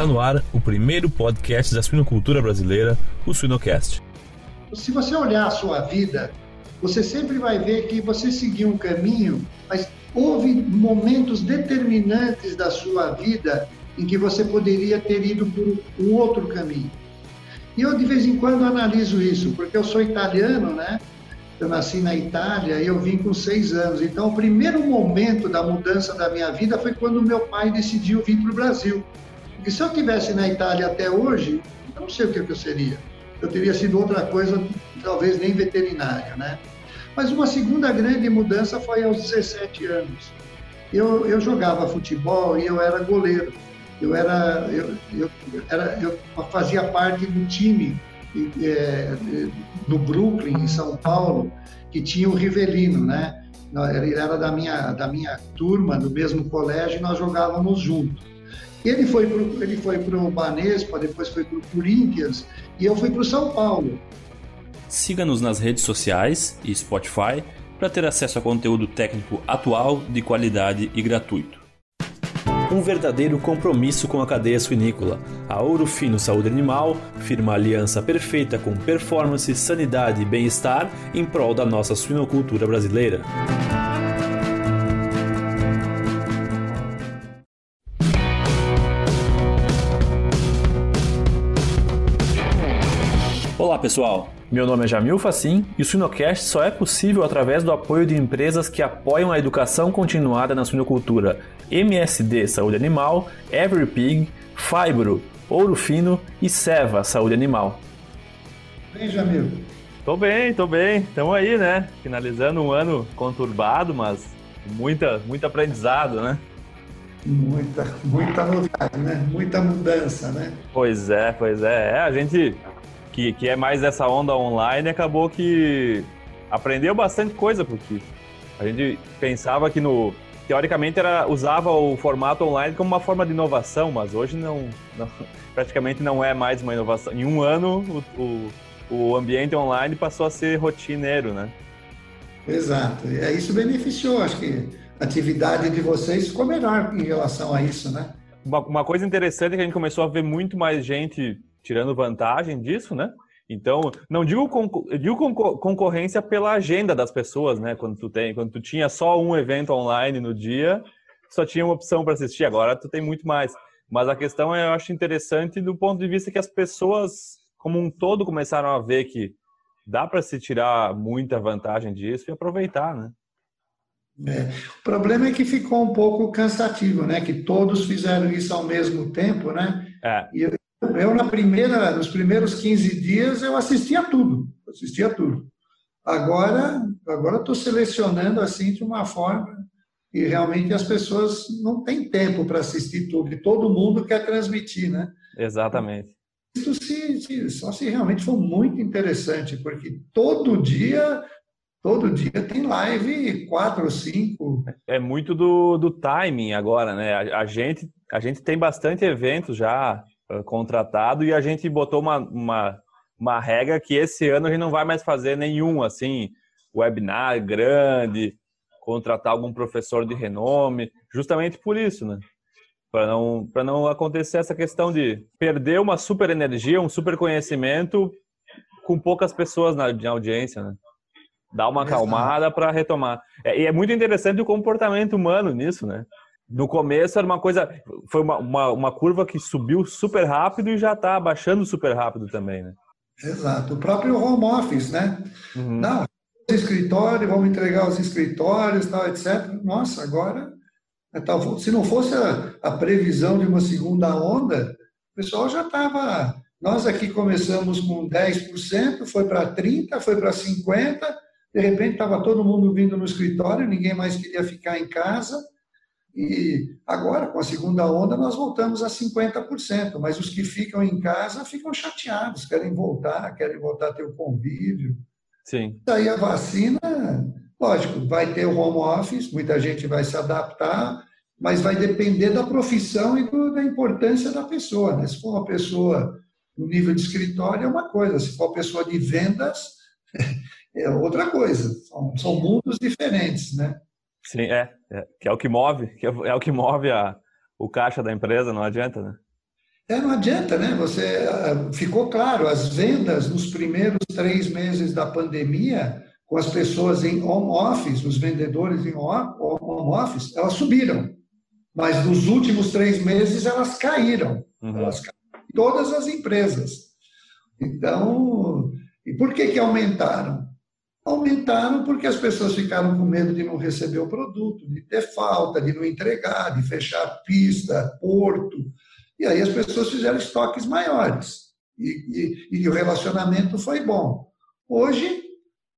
Está no ar o primeiro podcast da suinocultura brasileira, o Suinocast. Se você olhar a sua vida, você sempre vai ver que você seguiu um caminho, mas houve momentos determinantes da sua vida em que você poderia ter ido por um outro caminho. E eu de vez em quando analiso isso, porque eu sou italiano, né? Eu nasci na Itália e eu vim com seis anos. Então, o primeiro momento da mudança da minha vida foi quando meu pai decidiu vir para o Brasil. Porque se eu tivesse na Itália até hoje, eu não sei o que eu seria. Eu teria sido outra coisa, talvez nem veterinário, né? Mas uma segunda grande mudança foi aos 17 anos. Eu, eu jogava futebol e eu era goleiro. Eu era, eu, eu, era, eu fazia parte do time é, no Brooklyn, em São Paulo, que tinha o Rivelino, né? Ele era da minha, da minha turma, do mesmo colégio, e nós jogávamos juntos. Ele foi pro, ele foi para o Banespa, depois foi para o Corinthians e eu fui para o São Paulo. Siga-nos nas redes sociais e Spotify para ter acesso a conteúdo técnico atual, de qualidade e gratuito. Um verdadeiro compromisso com a cadeia suinícola. A Ouro Fino Saúde Animal firma aliança perfeita com performance, sanidade e bem-estar em prol da nossa suinocultura brasileira. Olá pessoal, meu nome é Jamil Facim e o Suinocast só é possível através do apoio de empresas que apoiam a educação continuada na suinocultura. MSD Saúde Animal, Every Pig, Fibro, Ouro Fino e Seva Saúde Animal. Bem, Jamil? Tô bem, tô bem. Estamos aí, né? Finalizando um ano conturbado, mas muita, muito aprendizado, né? Muita, muita novidade, né? Muita mudança, né? Pois é, pois é. é a gente que, que é mais dessa onda online, acabou que aprendeu bastante coisa, porque a gente pensava que no teoricamente era usava o formato online como uma forma de inovação, mas hoje não, não praticamente não é mais uma inovação. Em um ano o, o, o ambiente online passou a ser rotineiro, né? Exato. E isso beneficiou, acho que a atividade de vocês ficou melhor em relação a isso, né? Uma, uma coisa interessante é que a gente começou a ver muito mais gente tirando vantagem disso, né? Então, não digo, digo concorrência pela agenda das pessoas, né? Quando tu tem, quando tu tinha só um evento online no dia, só tinha uma opção para assistir. Agora tu tem muito mais. Mas a questão é, eu acho interessante do ponto de vista que as pessoas, como um todo, começaram a ver que dá para se tirar muita vantagem disso e aproveitar, né? É. O problema é que ficou um pouco cansativo, né? Que todos fizeram isso ao mesmo tempo, né? É. E eu, na primeira, nos primeiros 15 dias, eu assistia tudo, assistia tudo. Agora, agora estou selecionando assim de uma forma e realmente as pessoas não têm tempo para assistir tudo, e todo mundo quer transmitir, né? Exatamente. Isso se, se, só se realmente for muito interessante, porque todo dia, todo dia tem live quatro ou cinco. É muito do, do timing agora, né? A, a gente, a gente tem bastante eventos já contratado e a gente botou uma, uma, uma regra que esse ano a gente não vai mais fazer nenhum, assim, webinar grande, contratar algum professor de renome, justamente por isso, né? Para não, para não acontecer essa questão de perder uma super energia, um super conhecimento com poucas pessoas na, na audiência, né? Dar uma acalmada para retomar. É, e é muito interessante o comportamento humano nisso, né? No começo era uma coisa, foi uma, uma, uma, curva que subiu super rápido e já está abaixando super rápido também, né? Exato. O próprio home office, né? Uhum. Não, escritório, vamos entregar os escritórios, tal, etc. Nossa, agora, é se não fosse a, a previsão de uma segunda onda, o pessoal já estava. Nós aqui começamos com 10%, foi para 30%, foi para 50%, de repente estava todo mundo vindo no escritório, ninguém mais queria ficar em casa e agora, com a segunda onda, nós voltamos a 50%, mas os que ficam em casa ficam chateados, querem voltar, querem voltar a ter o convívio. Sim. Daí a vacina, lógico, vai ter o home office, muita gente vai se adaptar, mas vai depender da profissão e do, da importância da pessoa. Né? Se for uma pessoa no nível de escritório, é uma coisa, se for uma pessoa de vendas, é outra coisa. São, são mundos diferentes, né? Sim, é, é, que é o que move, que é, é o que move a, o caixa da empresa, não adianta, né? É, não adianta, né? Você ah, ficou claro, as vendas nos primeiros três meses da pandemia, com as pessoas em home office, os vendedores em home office, elas subiram. Mas nos últimos três meses elas caíram. Uhum. Elas caíram todas as empresas. Então, e por que, que aumentaram? Aumentaram porque as pessoas ficaram com medo de não receber o produto, de ter falta, de não entregar, de fechar pista, porto. E aí as pessoas fizeram estoques maiores. E, e, e o relacionamento foi bom. Hoje,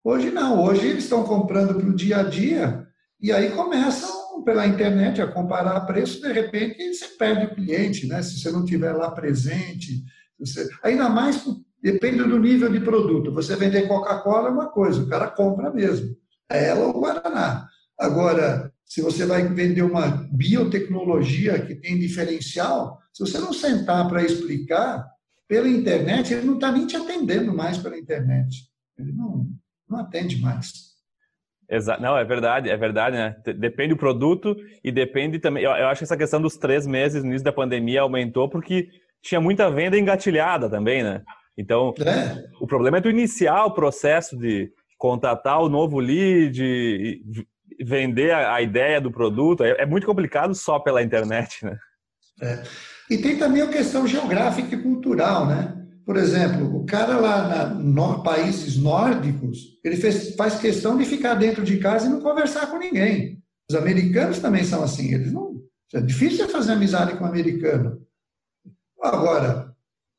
hoje não. Hoje eles estão comprando para o dia a dia e aí começam pela internet a comparar preço. De repente, você perde o cliente, né? Se você não tiver lá presente. Você... Ainda mais Depende do nível de produto. Você vender Coca-Cola é uma coisa, o cara compra mesmo. É ela ou Guaraná. Agora, se você vai vender uma biotecnologia que tem diferencial, se você não sentar para explicar, pela internet, ele não está nem te atendendo mais pela internet. Ele não, não atende mais. Exato. Não, é verdade, é verdade, né? Depende do produto e depende também. Eu, eu acho que essa questão dos três meses no início da pandemia aumentou porque tinha muita venda engatilhada também, né? Então, é. o problema é tu iniciar o processo de contatar o novo lead, vender a, ideia do produto. É, é, muito complicado só pela internet, né? É. E tem também a questão geográfica e cultural, né? Por exemplo, o cara lá na no, países nórdicos, ele fez, faz questão de ficar dentro de casa e não conversar com ninguém. Os americanos também são assim. Eles não, é difícil fazer amizade com um americano. Agora,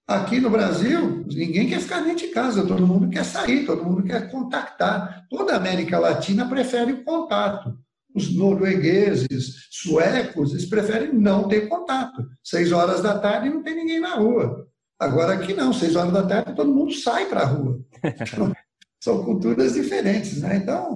Aqui no Brasil, ninguém quer ficar dentro de casa, todo mundo quer sair, todo mundo quer contactar. Toda a América Latina prefere o contato. Os noruegueses, suecos, eles preferem não ter contato. Seis horas da tarde não tem ninguém na rua. Agora aqui não, seis horas da tarde todo mundo sai para a rua. são culturas diferentes, né? Então,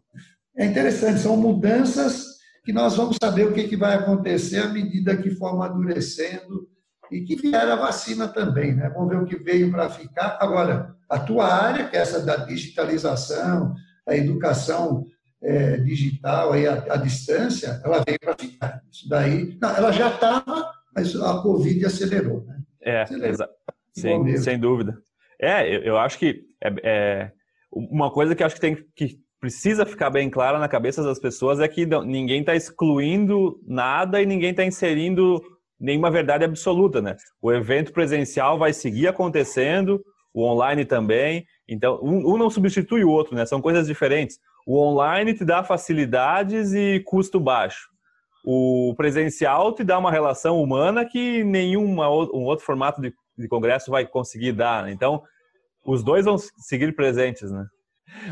é interessante, são mudanças que nós vamos saber o que, que vai acontecer à medida que for amadurecendo e que vier a vacina também, né? Vamos ver o que veio para ficar. Agora, a tua área, que é essa da digitalização, a educação é, digital aí à, à, distância, ela veio para ficar. Isso daí, não, ela já estava, mas a Covid acelerou, né? É, acelerou. Sim, sem dúvida. É, eu, eu acho que é, é, uma coisa que acho que tem que precisa ficar bem clara na cabeça das pessoas é que ninguém está excluindo nada e ninguém está inserindo nenhuma verdade absoluta, né? O evento presencial vai seguir acontecendo, o online também. Então, um, um, não substitui o outro, né? São coisas diferentes. O online te dá facilidades e custo baixo. O presencial te dá uma relação humana que nenhum um outro formato de, de congresso vai conseguir dar. Né? Então, os dois vão seguir presentes, né?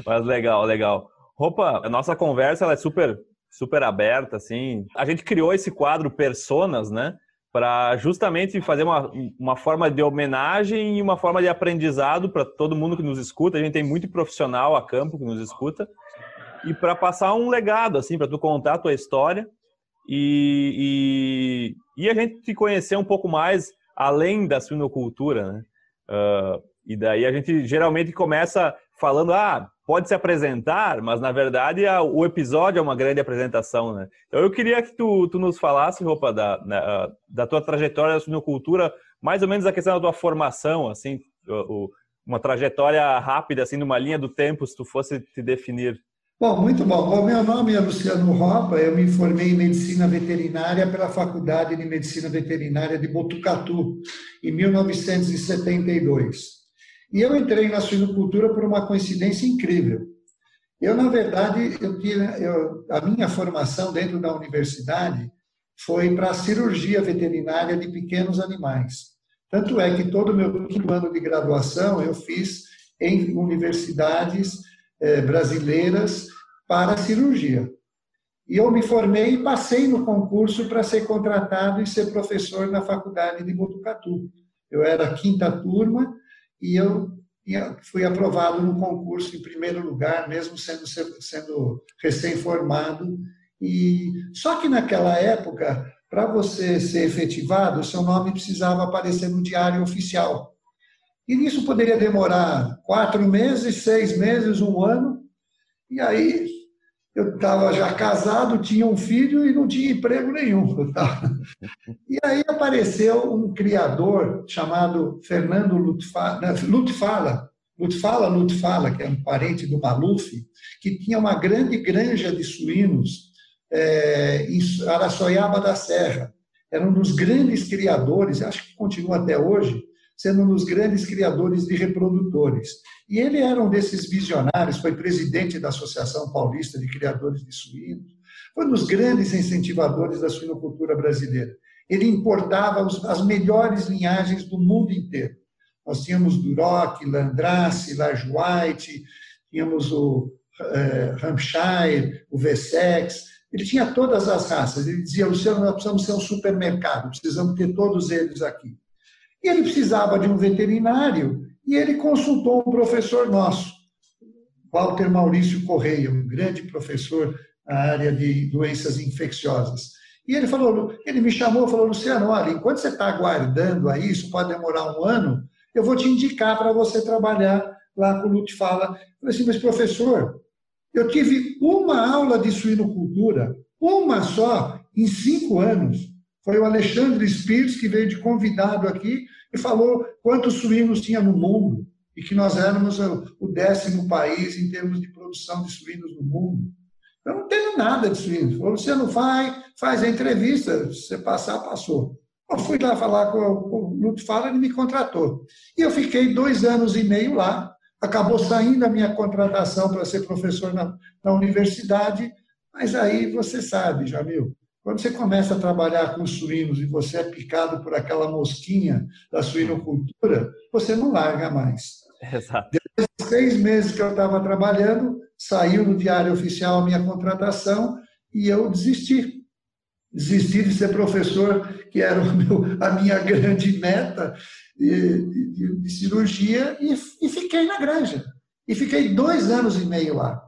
Mas legal, legal. Roupa, a nossa conversa ela é super super aberta, assim. A gente criou esse quadro Personas, né? Para justamente fazer uma, uma forma de homenagem e uma forma de aprendizado para todo mundo que nos escuta. A gente tem muito profissional a campo que nos escuta e para passar um legado, assim, para tu contar a tua história e, e, e, a gente te conhecer um pouco mais além da suinocultura, né? Uh, e daí a gente geralmente começa falando, ah, pode se apresentar, mas na verdade a, o episódio é uma grande apresentação, né? Então eu queria que tu, tu nos falasse, roupa, da, na, da tua trajetória da suinocultura, mais ou menos a questão da tua formação, assim, o, uma trajetória rápida, assim, numa linha do tempo, se tu fosse te definir. Bom, muito bom. O meu nome é Luciano Ropa, eu me formei em Medicina Veterinária pela Faculdade de Medicina Veterinária de Botucatu, em 1972. E eu entrei na suinocultura por uma coincidência incrível. Eu, na verdade, eu tinha, eu, a minha formação dentro da universidade foi para cirurgia veterinária de pequenos animais. Tanto é que todo o meu quinto ano de graduação eu fiz em universidades eh, brasileiras para cirurgia. E eu me formei e passei no concurso para ser contratado e ser professor na faculdade de Botucatu. Eu era quinta turma e eu fui aprovado no concurso em primeiro lugar, mesmo sendo, sendo recém-formado. E só que naquela época, para você ser efetivado, seu nome precisava aparecer no diário oficial. E nisso poderia demorar quatro meses, seis meses, um ano. E aí eu estava já casado, tinha um filho e não tinha emprego nenhum. E aí apareceu um criador chamado Fernando Lutfala, Lutfala, Lutfala, Lutfala, que é um parente do Maluf, que tinha uma grande granja de suínos é, em Araçoiaba da Serra. Era um dos grandes criadores, acho que continua até hoje, sendo um dos grandes criadores de reprodutores. E ele era um desses visionários, foi presidente da Associação Paulista de Criadores de Suínos, foi um dos grandes incentivadores da suinocultura brasileira. Ele importava as melhores linhagens do mundo inteiro. Nós tínhamos Duroc, Landrace, Large White, tínhamos o eh, Hampshire, o Vessex, ele tinha todas as raças. Ele dizia, Luciano, nós precisamos ser um supermercado, precisamos ter todos eles aqui. E ele precisava de um veterinário e ele consultou um professor nosso, Walter Maurício Correia, um grande professor na área de doenças infecciosas. E ele falou, ele me chamou falou, Luciano, olha, enquanto você está aguardando aí, isso pode demorar um ano, eu vou te indicar para você trabalhar lá com o Lutfala. Eu falei assim, mas professor, eu tive uma aula de suinocultura, uma só, em cinco anos. Foi o Alexandre Spires que veio de convidado aqui e falou quantos suínos tinha no mundo e que nós éramos o décimo país em termos de produção de suínos no mundo. Eu não tenho nada de suínos. Falou, você não vai, faz a entrevista, se você passar, passou. Eu fui lá falar com o Luto Fala, ele me contratou. E eu fiquei dois anos e meio lá. Acabou saindo a minha contratação para ser professor na, na universidade, mas aí você sabe, Jamil, quando você começa a trabalhar com suínos e você é picado por aquela mosquinha da suinocultura, você não larga mais. Exato. Depois de seis meses que eu estava trabalhando, saiu no Diário Oficial a minha contratação e eu desisti. Desisti de ser professor, que era meu, a minha grande meta de, de, de cirurgia, e, e fiquei na granja. E fiquei dois anos e meio lá.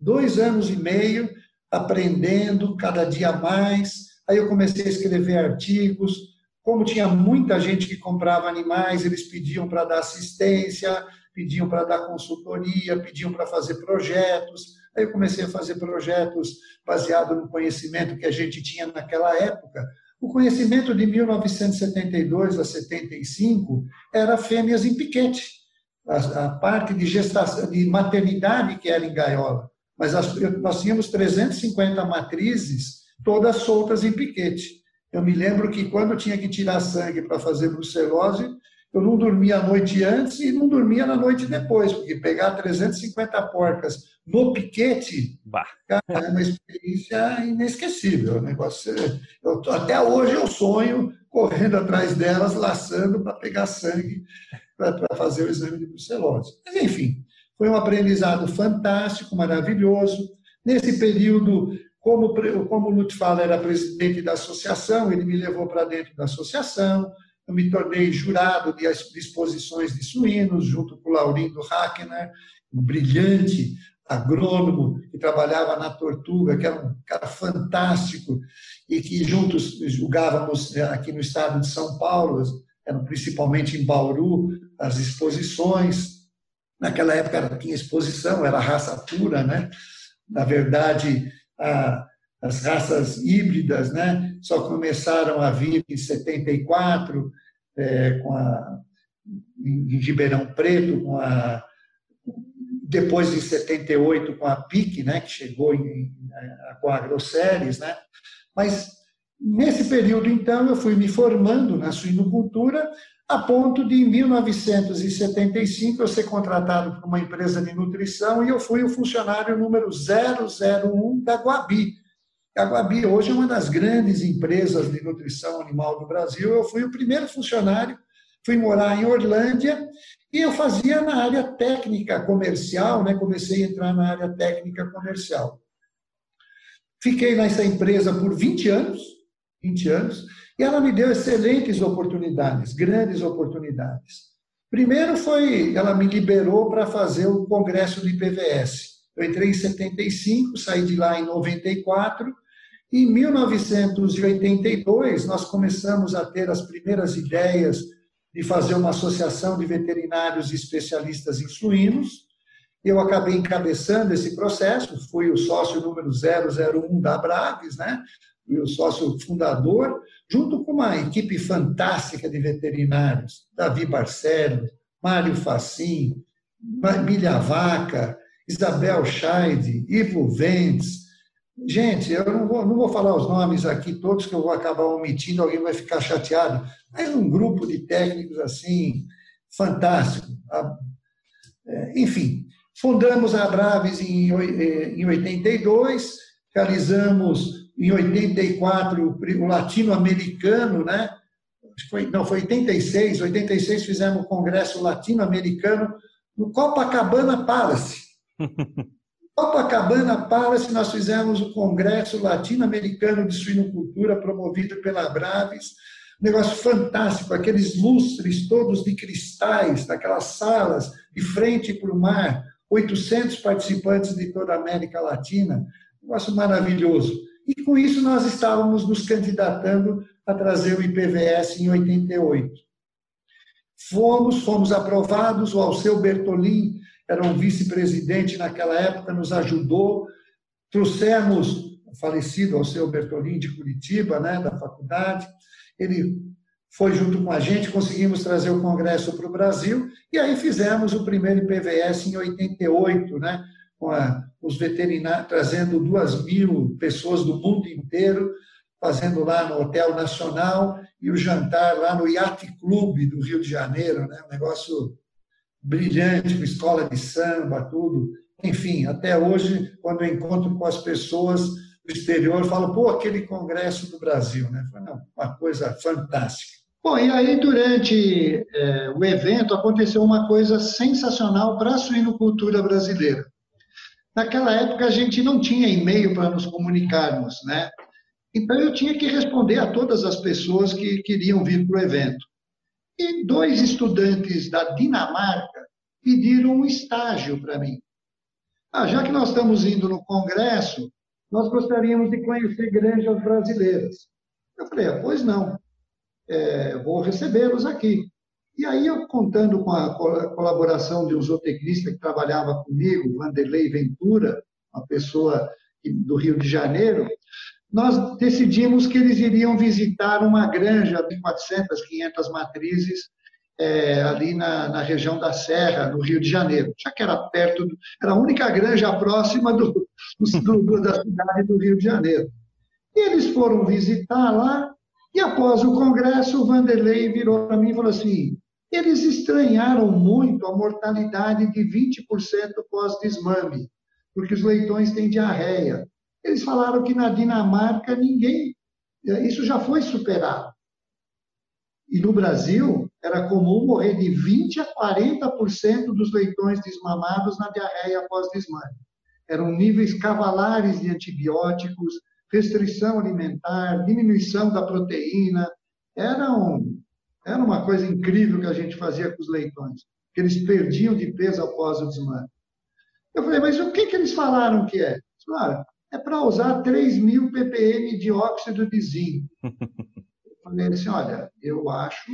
Dois anos e meio aprendendo cada dia mais. Aí eu comecei a escrever artigos. Como tinha muita gente que comprava animais, eles pediam para dar assistência, pediam para dar consultoria, pediam para fazer projetos. Aí eu comecei a fazer projetos baseados no conhecimento que a gente tinha naquela época. O conhecimento de 1972 a 75 era fêmeas em piquete. A, a parte de gestação, de maternidade que era em gaiola mas nós tínhamos 350 matrizes, todas soltas em piquete. Eu me lembro que quando tinha que tirar sangue para fazer brucelose, eu não dormia a noite antes e não dormia na noite depois, porque pegar 350 porcas no piquete cara, é uma experiência inesquecível. O negócio, eu, até hoje eu sonho correndo atrás delas, laçando para pegar sangue para fazer o exame de brucelose. Mas, enfim, foi um aprendizado fantástico, maravilhoso. Nesse período, como, como o Lutfala era presidente da associação, ele me levou para dentro da associação. Eu me tornei jurado de exposições de suínos, junto com o Laurindo Hackner, um brilhante agrônomo que trabalhava na Tortuga, que era um cara fantástico, e que juntos julgávamos né, aqui no estado de São Paulo, eram principalmente em Bauru, as exposições. Naquela época tinha exposição, era raça pura, né? Na verdade, a, as raças híbridas, né? Só começaram a vir em 74, é, com a, em Ribeirão Preto, com a, depois em 78 com a PIC, né? Que chegou em, com a AgroSéries, né? Mas nesse período, então, eu fui me formando na suinocultura a ponto de, em 1975, eu ser contratado por uma empresa de nutrição e eu fui o funcionário número 001 da Guabi. A Guabi hoje é uma das grandes empresas de nutrição animal do Brasil. Eu fui o primeiro funcionário, fui morar em Orlândia e eu fazia na área técnica comercial, né? comecei a entrar na área técnica comercial. Fiquei nessa empresa por 20 anos, 20 anos, e ela me deu excelentes oportunidades, grandes oportunidades. Primeiro foi, ela me liberou para fazer o congresso do IPVS. Eu entrei em 75, saí de lá em 94, e em 1982 nós começamos a ter as primeiras ideias de fazer uma associação de veterinários especialistas em suínos, Eu acabei encabeçando esse processo, fui o sócio número 001 da Braves, né? O sócio fundador, junto com uma equipe fantástica de veterinários, Davi Barcelos, Mário Facim, Milha Vaca, Isabel Scheid, Ivo Ventes. Gente, eu não vou, não vou falar os nomes aqui todos, que eu vou acabar omitindo, alguém vai ficar chateado, mas um grupo de técnicos assim, fantástico. É, enfim, fundamos a Braves em 82, eh, realizamos em 84 o latino-americano, né? Foi, não, foi 86, 86 fizemos o Congresso Latino-Americano no Copacabana Palace. Copacabana Palace, nós fizemos o Congresso Latino-Americano de Suinocultura, promovido pela Braves. Um negócio fantástico, aqueles lustres todos de cristais, daquelas salas de frente para o mar, 800 participantes de toda a América Latina. Um negócio maravilhoso. E com isso nós estávamos nos candidatando a trazer o IPVS em 88. Fomos, fomos aprovados, o Alceu Bertolin era um vice-presidente naquela época, nos ajudou. Trouxemos o falecido Alceu Bertolin de Curitiba, né, da faculdade. Ele foi junto com a gente, conseguimos trazer o congresso para o Brasil e aí fizemos o primeiro IPVS em 88, né, com a, os veterinários, trazendo duas mil pessoas do mundo inteiro, fazendo lá no Hotel Nacional e o jantar lá no Yacht Club do Rio de Janeiro, né, um negócio brilhante, com escola de samba, tudo. Enfim, até hoje, quando eu encontro com as pessoas do exterior, falo, pô, aquele congresso do Brasil, né? Não, uma coisa fantástica. Bom, e aí durante é, o evento aconteceu uma coisa sensacional para a suinocultura brasileira. Naquela época a gente não tinha e-mail para nos comunicarmos, né? Então eu tinha que responder a todas as pessoas que queriam vir para o evento. E dois estudantes da Dinamarca pediram um estágio para mim. Ah, já que nós estamos indo no congresso, nós gostaríamos de conhecer granjas brasileiras. Eu falei, ah, pois não, é, vou recebê-los aqui. E aí, eu contando com a colaboração de um zootecnista que trabalhava comigo, Vanderlei Ventura, uma pessoa do Rio de Janeiro, nós decidimos que eles iriam visitar uma granja de 400, 500 matrizes é, ali na, na, região da Serra, no Rio de Janeiro, já que era perto, do, era a única granja próxima do, do, da cidade do Rio de Janeiro. E eles foram visitar lá, e após o congresso, o Vanderlei virou para mim e falou assim: eles estranharam muito a mortalidade de 20% pós-desmame, porque os leitões têm diarreia. Eles falaram que na Dinamarca ninguém, eh, isso já foi superado. E no Brasil era comum morrer de 20 a 40% dos leitões desmamados na diarreia após desmame. Eram níveis cavalares de antibióticos, restrição alimentar, diminuição da proteína. Era, um, era uma coisa incrível que a gente fazia com os leitões, que eles perdiam de peso após o desmame. Eu falei, mas o que, que eles falaram que é? Falaram, é para usar 3 mil ppm de óxido de zinco. Eu falei assim, olha, eu acho,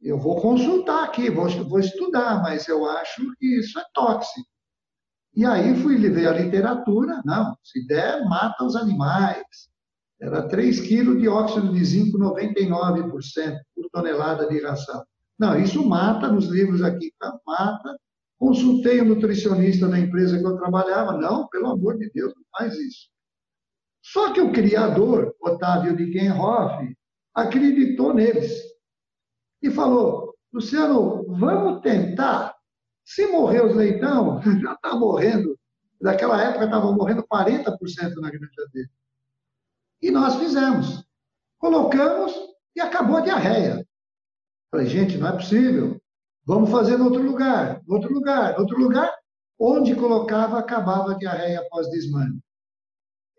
eu vou consultar aqui, vou, vou estudar, mas eu acho que isso é tóxico. E aí fui ver a literatura, não, se der, mata os animais. Era 3 quilos de óxido de zinco, 99% por tonelada de ração. Não, isso mata, nos livros aqui, tá, mata, Consultei o nutricionista da empresa que eu trabalhava. Não, pelo amor de Deus, não faz isso. Só que o criador, Otávio de Kenhoff, acreditou neles e falou: Luciano, vamos tentar. Se morrer os leitão, já está morrendo. Naquela época estava morrendo 40% na granja dele. E nós fizemos. Colocamos e acabou a diarreia. Falei, gente, não é possível. Vamos fazer em outro lugar, outro lugar, outro lugar. Onde colocava, acabava a diarreia após desmame.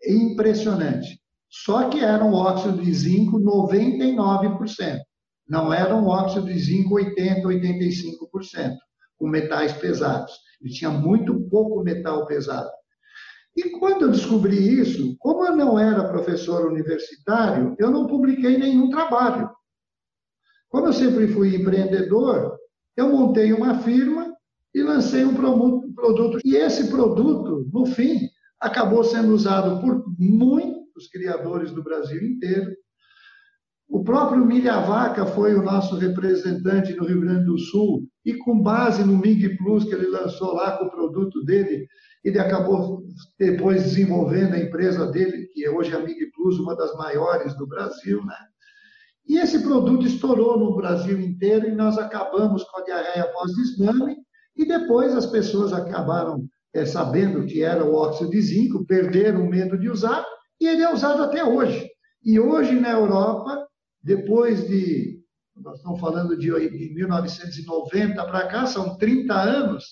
Impressionante. Só que era um óxido de zinco 99%. Não era um óxido de zinco 80%, 85%, com metais pesados. Ele tinha muito pouco metal pesado. E quando eu descobri isso, como eu não era professor universitário, eu não publiquei nenhum trabalho. Como eu sempre fui empreendedor, eu montei uma firma e lancei um produto. E esse produto, no fim, acabou sendo usado por muitos criadores do Brasil inteiro. O próprio Milha Vaca foi o nosso representante no Rio Grande do Sul e com base no Mig Plus que ele lançou lá com o produto dele, ele acabou depois desenvolvendo a empresa dele, que é hoje a Mig Plus, uma das maiores do Brasil, né? E esse produto estourou no Brasil inteiro e nós acabamos com a diarreia pós-desmame e depois as pessoas acabaram é, sabendo que era o óxido de zinco, perderam o medo de usar e ele é usado até hoje. E hoje na Europa, depois de, nós estamos falando de, de 1990 para cá, são 30 anos,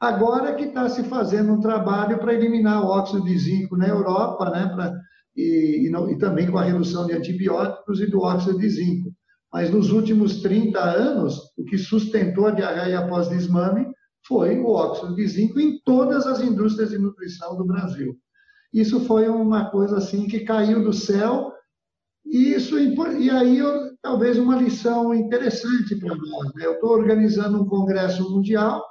agora que está se fazendo um trabalho para eliminar o óxido de zinco na Europa, né, pra, e, e, e também com a redução de antibióticos e do óxido de zinco. Mas nos últimos 30 anos, o que sustentou a diarreia após desmame foi o óxido de zinco em todas as indústrias de nutrição do Brasil. Isso foi uma coisa assim que caiu do céu e isso e aí talvez uma lição interessante para nós. Né? Eu estou organizando um congresso mundial,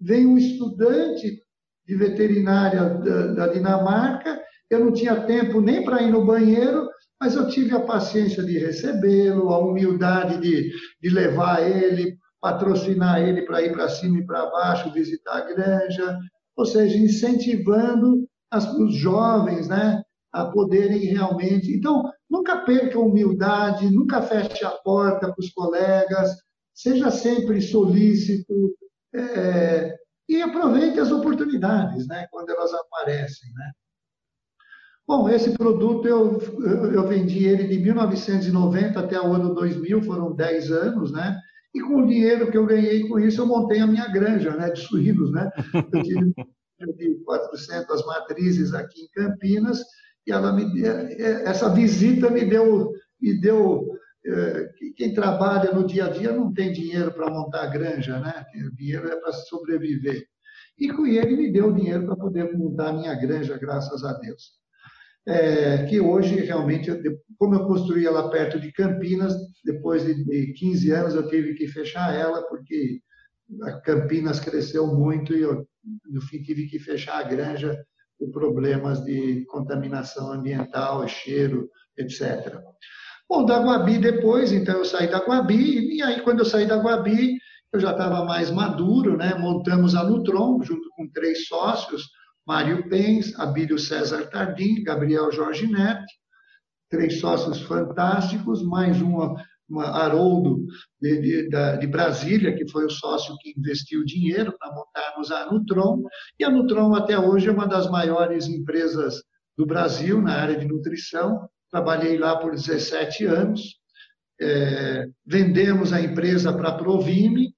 vem um estudante de veterinária da, da Dinamarca, eu não tinha tempo nem para ir no banheiro, mas eu tive a paciência de recebê-lo, a humildade de, de levar ele, patrocinar ele para ir para cima e para baixo, visitar a granja, ou seja, incentivando as, os jovens né, a poderem realmente. Então, nunca perca a humildade, nunca feche a porta para os colegas, seja sempre solícito é, e aproveite as oportunidades né, quando elas aparecem. Né? Bom, esse produto eu, eu vendi ele de 1990 até o ano 2000, foram 10 anos, né? E com o dinheiro que eu ganhei com isso, eu montei a minha granja né, de suínos, né? Eu tive, eu tive 400 matrizes aqui em Campinas e ela me, essa visita me deu, me deu é, quem trabalha no dia a dia não tem dinheiro para montar a granja, né? O dinheiro é para sobreviver. E com ele me deu dinheiro para poder montar a minha granja, graças a Deus é, que hoje realmente, como eu construí ela perto de Campinas, depois de 15 anos eu tive que fechar ela, porque a Campinas cresceu muito e eu, no fim, tive que fechar a granja por problemas de contaminação ambiental, cheiro, etc. Bom, da Guabi depois, então eu saí da Guabi, e aí quando eu saí da Guabi, eu já estava mais maduro, né? montamos a Nutron, junto com três sócios, Mário Pens, Abílio César Tardim, Gabriel Jorge Neto, três sócios fantásticos, mais uma Haroldo de, de, de, Brasília, que foi o sócio que investiu dinheiro para montarmos a Nutron, e a Nutron até hoje é uma das maiores empresas do Brasil na área de nutrição, trabalhei lá por 17 anos, é, vendemos a empresa para a Provime,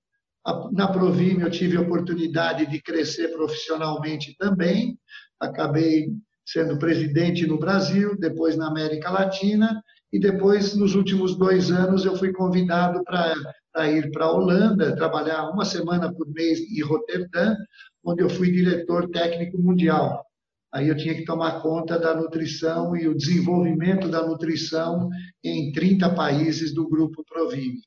na Provime eu tive a oportunidade de crescer profissionalmente também, acabei sendo presidente no Brasil, depois na América Latina, e depois, nos últimos dois anos, eu fui convidado para ir para a Holanda, trabalhar uma semana por mês em Roterdã, onde eu fui diretor técnico mundial. Aí eu tinha que tomar conta da nutrição e o desenvolvimento da nutrição em 30 países do grupo Provime.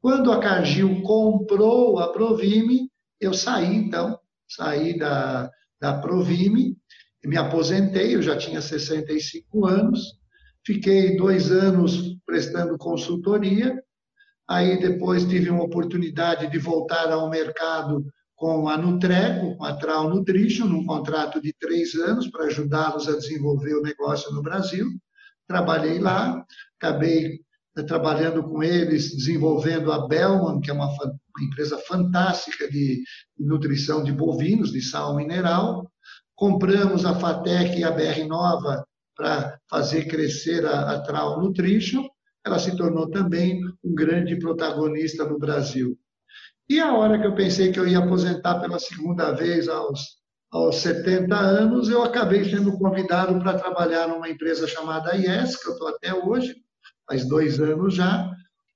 Quando a Cargill comprou a Provime, eu saí, então, saí da, da Provime, me aposentei, eu já tinha 65 anos, fiquei dois anos prestando consultoria, aí depois tive uma oportunidade de voltar ao mercado com a Nutrego, com a Trau Nutrition, num contrato de três anos para ajudá-los a desenvolver o negócio no Brasil. Trabalhei lá, acabei né, trabalhando com eles, desenvolvendo a Bellman, que é uma, uma empresa fantástica de, de, nutrição de bovinos, de sal mineral. Compramos a Fatec e a BR Nova para fazer crescer a, a Trau Nutrition. Ela se tornou também um grande protagonista no Brasil. E a hora que eu pensei que eu ia aposentar pela segunda vez aos, aos 70 anos, eu acabei sendo convidado para trabalhar numa empresa chamada IES, que eu estou até hoje, faz dois anos já,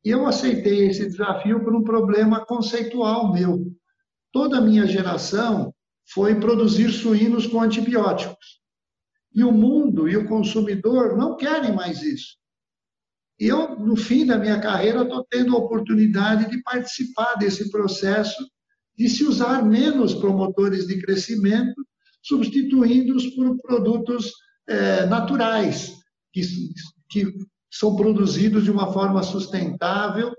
e eu aceitei esse desafio por um problema conceitual meu. Toda a minha geração foi produzir suínos com antibióticos. E o mundo e o consumidor não querem mais isso. E eu, no fim da minha carreira, estou tendo a oportunidade de participar desse processo de se usar menos promotores de crescimento, substituindo-os por produtos é, naturais, que, que são produzidos de uma forma sustentável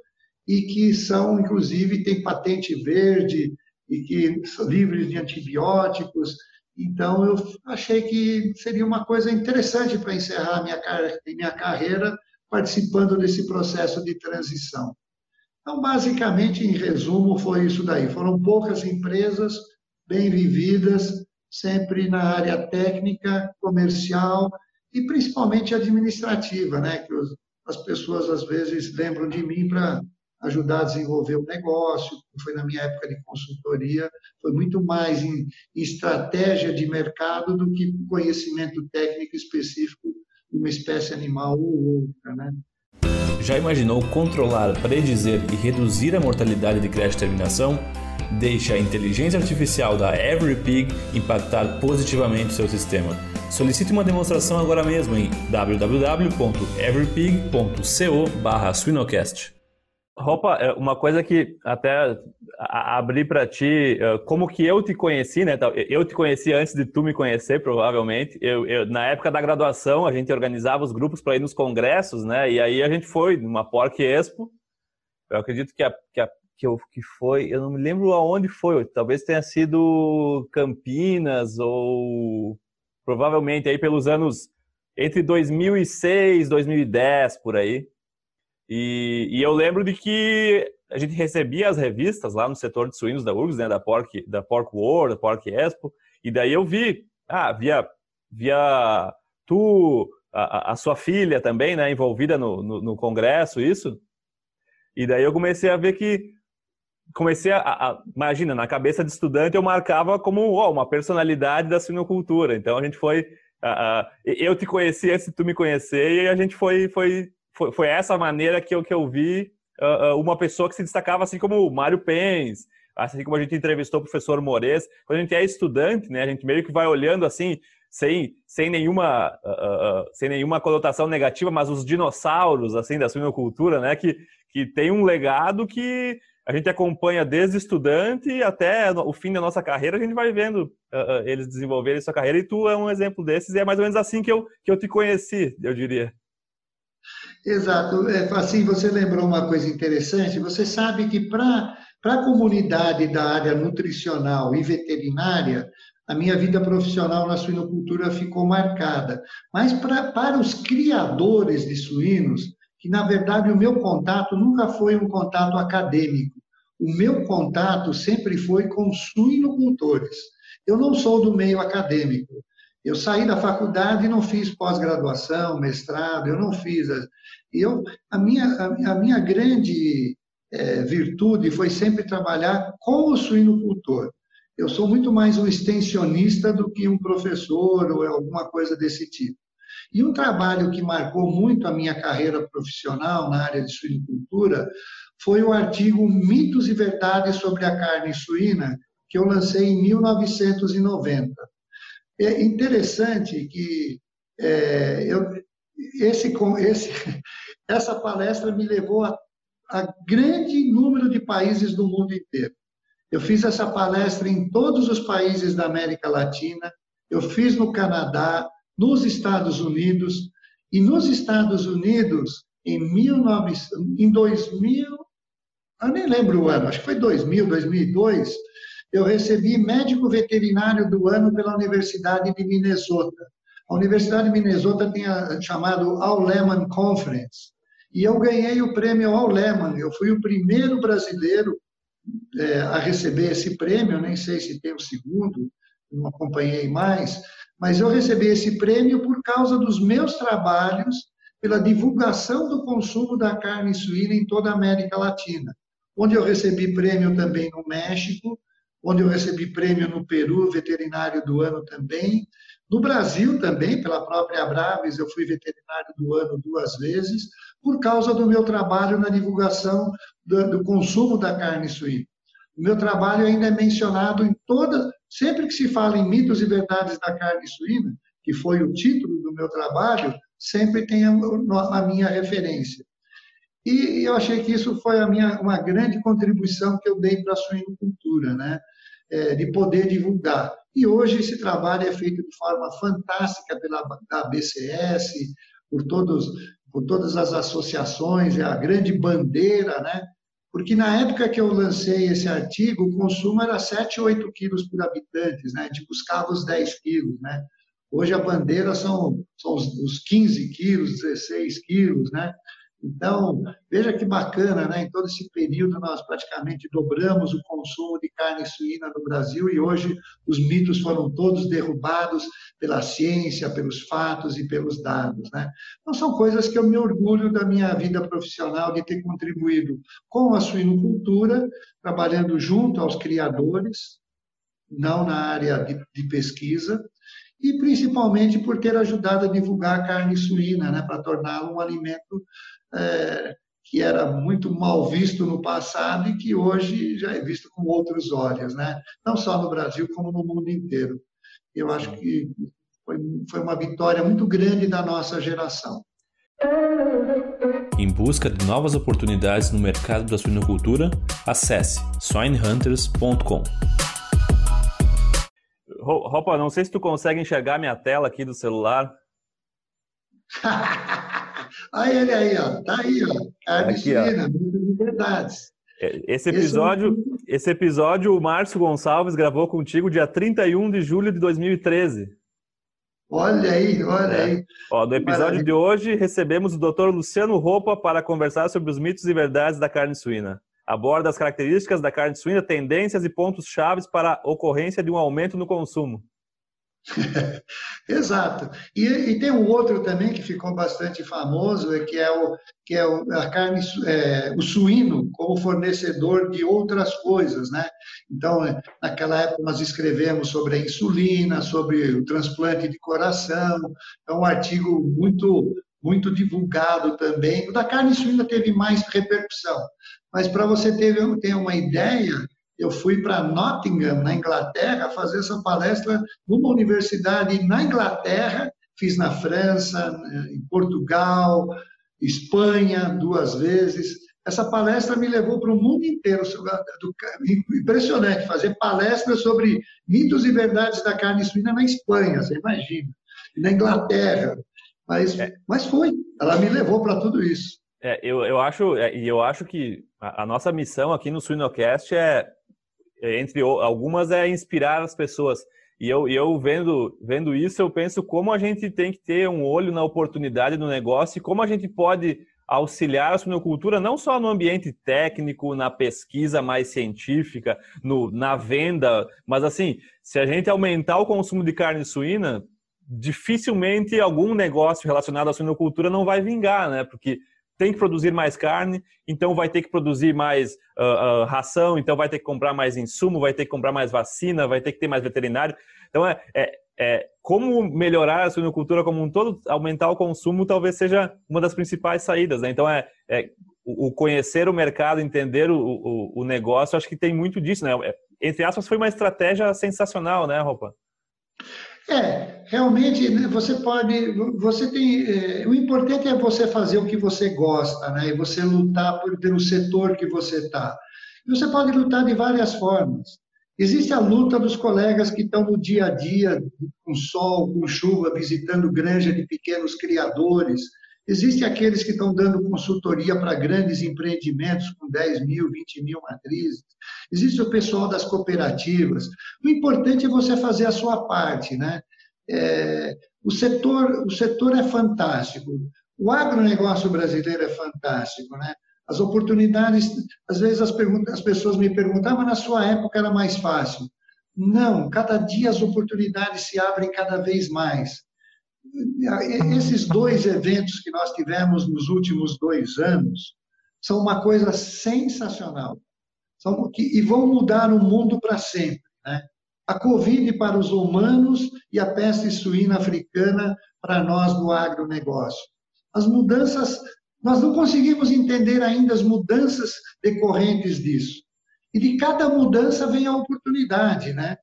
e que são, inclusive, têm patente verde e que são livres de antibióticos. Então, eu achei que seria uma coisa interessante para encerrar minha, minha carreira participando desse processo de transição. Então, basicamente, em resumo, foi isso daí. Foram poucas empresas bem vividas, sempre na área técnica, comercial e principalmente administrativa, né? Que as pessoas às vezes lembram de mim para ajudar a desenvolver o negócio. Foi na minha época de consultoria, foi muito mais em, estratégia de mercado do que conhecimento técnico específico uma espécie animal ou outra, né? Já imaginou controlar, predizer e reduzir a mortalidade de crash terminação? Deixe a inteligência artificial da EveryPig impactar positivamente seu sistema. Solicite uma demonstração agora mesmo em www.everypig.co/swinocast. Roupa, é uma coisa que até abri para ti, é, como que eu te conheci, né? Eu te conheci antes de tu me conhecer, provavelmente. Eu, eu na época da graduação, a gente organizava os grupos para ir nos congressos, né? E aí a gente foi numa Porc Expo. Eu acredito que a, que a que, eu, que foi, eu não me lembro aonde foi, talvez tenha sido Campinas ou provavelmente aí pelos anos entre 2006 2010 por aí. E, e, eu lembro de que a gente recebia as revistas lá no setor de suínos da URGS, né, da Pork, da Pork World, da Pork Expo, e daí eu vi, ah, via, via tu, a, a sua filha também, né, envolvida no, no, no, congresso, isso, e daí eu comecei a ver que, comecei a, a, imagina, na cabeça de estudante eu marcava como oh, uma personalidade da suinocultura, então a gente foi, uh, eu te conheci antes de tu me conhecer, e a gente foi, foi foi, foi essa maneira que eu, que eu vi uh, uma pessoa que se destacava, assim como o Mário Pens, assim como a gente entrevistou o professor Mores. Quando a gente é estudante, né, a gente meio que vai olhando assim, sem, sem, nenhuma, uh, uh, sem nenhuma conotação negativa, mas os dinossauros assim da suinocultura, né, que, que tem um legado que a gente acompanha desde estudante até o fim da nossa carreira, a gente vai vendo uh, eles desenvolverem sua carreira, e tu é um exemplo desses, e é mais ou menos assim que eu, que eu te conheci, eu diria. Exato. É, assim, você lembrou uma coisa interessante. Você sabe que para a comunidade da área nutricional e veterinária, a minha vida profissional na suinocultura ficou marcada. Mas pra, para os criadores de suínos, que na verdade o meu contato nunca foi um contato acadêmico. O meu contato sempre foi com suinocultores. Eu não sou do meio acadêmico. Eu saí da faculdade e não fiz pós-graduação, mestrado, eu não fiz. Eu, a, minha, a minha grande é, virtude foi sempre trabalhar com o suinocultor. Eu sou muito mais um extensionista do que um professor ou alguma coisa desse tipo. E um trabalho que marcou muito a minha carreira profissional na área de suinocultura foi o artigo Mitos e Verdades sobre a Carne Suína, que eu lancei em 1990. É interessante que é, eu, esse, esse, essa palestra me levou a, a grande número de países do mundo inteiro. Eu fiz essa palestra em todos os países da América Latina, eu fiz no Canadá, nos Estados Unidos, e nos Estados Unidos, em, 19, em 2000, eu nem lembro o ano, acho que foi 2000, 2002, eu recebi médico veterinário do ano pela Universidade de Minnesota. A Universidade de Minnesota tem a chamado All Lehman Conference. E eu ganhei o prêmio All Lehman. Eu fui o primeiro brasileiro é, a receber esse prêmio, nem sei se tem o segundo, não acompanhei mais, mas eu recebi esse prêmio por causa dos meus trabalhos pela divulgação do consumo da carne suína em toda a América Latina, onde eu recebi prêmio também no México, onde eu recebi prêmio no Peru, veterinário do ano também. No Brasil também, pela própria Abraves, eu fui veterinário do ano duas vezes, por causa do meu trabalho na divulgação do, do consumo da carne suína. O meu trabalho ainda é mencionado em todas, sempre que se fala em mitos e verdades da carne suína, que foi o título do meu trabalho, sempre tem a, a minha referência. E eu achei que isso foi minha, uma grande contribuição que eu dei para a suinocultura, né? É, de poder divulgar. E hoje esse trabalho é feito de forma fantástica pela BCS, por, todos, por todas as associações, é a grande bandeira, né? Porque na época que eu lancei esse artigo, o consumo era 7, 8 quilos por habitante, né? A gente buscava os 10 quilos, né? Hoje a bandeira são, são os, os 15 quilos, 16 quilos, né? Então, veja que bacana, né? Em todo esse período, nós praticamente dobramos o consumo de carne suína no Brasil e hoje os mitos foram todos derrubados pela ciência, pelos fatos e pelos dados, né? Então, são coisas que eu me orgulho da minha vida profissional de ter contribuído com a suinocultura, trabalhando junto aos criadores, não na área de, de pesquisa, e principalmente por ter ajudado a divulgar a carne suína, né, para torná-la um alimento é, que era muito mal visto no passado e que hoje já é visto com outros olhos, né? não só no Brasil, como no mundo inteiro. Eu acho que foi, foi uma vitória muito grande da nossa geração. Em busca de novas oportunidades no mercado da suinocultura, acesse swinehunters.com. Ropa, não sei se tu consegue enxergar minha tela aqui do celular. Olha ele aí, ó. Tá aí, ó. Carne Aqui, suína, liberdades. É, esse episódio, esse, episódio o Márcio Gonçalves gravou contigo dia 31 de julho de 2013. Olha aí, olha é. aí. Ó, no episódio Maravilha. de hoje, recebemos o Dr. Luciano Roupa para conversar sobre os mitos e verdades da carne suína. Aborda as características da carne suína, tendências e pontos chaves para a ocorrência de um aumento no consumo. Exato. E, e, tem um outro também que ficou bastante famoso, é que é o que é o, a carne, é, o suíno como fornecedor de outras coisas, né? Então, naquela época nós escrevemos sobre a insulina, sobre o transplante de coração, é um artigo muito muito divulgado também. O da carne suína teve mais repercussão, mas para você ter, ter uma ideia, eu fui para Nottingham, na Inglaterra, fazer essa palestra numa universidade na Inglaterra, fiz na França, em Portugal, Espanha, duas vezes. Essa palestra me levou para o mundo inteiro. Impressionante, fazer palestras sobre mitos e verdades da carne suína na Espanha, você imagina. Na Inglaterra. Mas, é. mas foi, ela me levou para tudo isso. É, eu, eu acho, é, e eu acho que a, a nossa missão aqui no Suinocast é, entre algumas é inspirar as pessoas. E eu, eu vendo, vendo isso, eu penso como a gente tem que ter um olho na oportunidade do negócio e como a gente pode auxiliar a suinocultura não só no ambiente técnico, na pesquisa mais científica, no, na venda, mas assim, se a gente aumentar o consumo de carne suína, dificilmente algum negócio relacionado à suinocultura não vai vingar, né? Porque tem que produzir mais carne, então vai ter que produzir mais uh, uh, ração, então vai ter que comprar mais insumo, vai ter que comprar mais vacina, vai ter que ter mais veterinário. Então, é, é, é como melhorar a suinocultura como um todo, aumentar o consumo, talvez seja uma das principais saídas. Né? Então, é, é o conhecer o mercado, entender o, o, o, negócio, acho que tem muito disso. Né? É, entre aspas, foi uma estratégia sensacional, né, Roupa? É, realmente né, você pode, você tem, é, o importante é você fazer o que você gosta, né? E você lutar por, pelo setor que você está. Você pode lutar de várias formas. Existe a luta dos colegas que estão no dia a dia, com sol, com chuva, visitando granja de pequenos criadores, Existem aqueles que estão dando consultoria para grandes empreendimentos com 10 mil, 20 mil matrizes. Existe o pessoal das cooperativas. O importante é você fazer a sua parte, né? É, o, setor, o setor é fantástico. O agronegócio brasileiro é fantástico, né? As oportunidades, às vezes as, as pessoas me perguntam, ah, mas na sua época era mais fácil. Não, cada dia as oportunidades se abrem cada vez mais. Esses dois eventos que nós tivemos nos últimos dois anos são uma coisa sensacional. São, que, e vão mudar o mundo para sempre. Né? A Covid para os humanos e a peste suína africana para nós no agronegócio. As mudanças, nós não conseguimos entender ainda as mudanças decorrentes disso. E de cada mudança vem a oportunidade, né?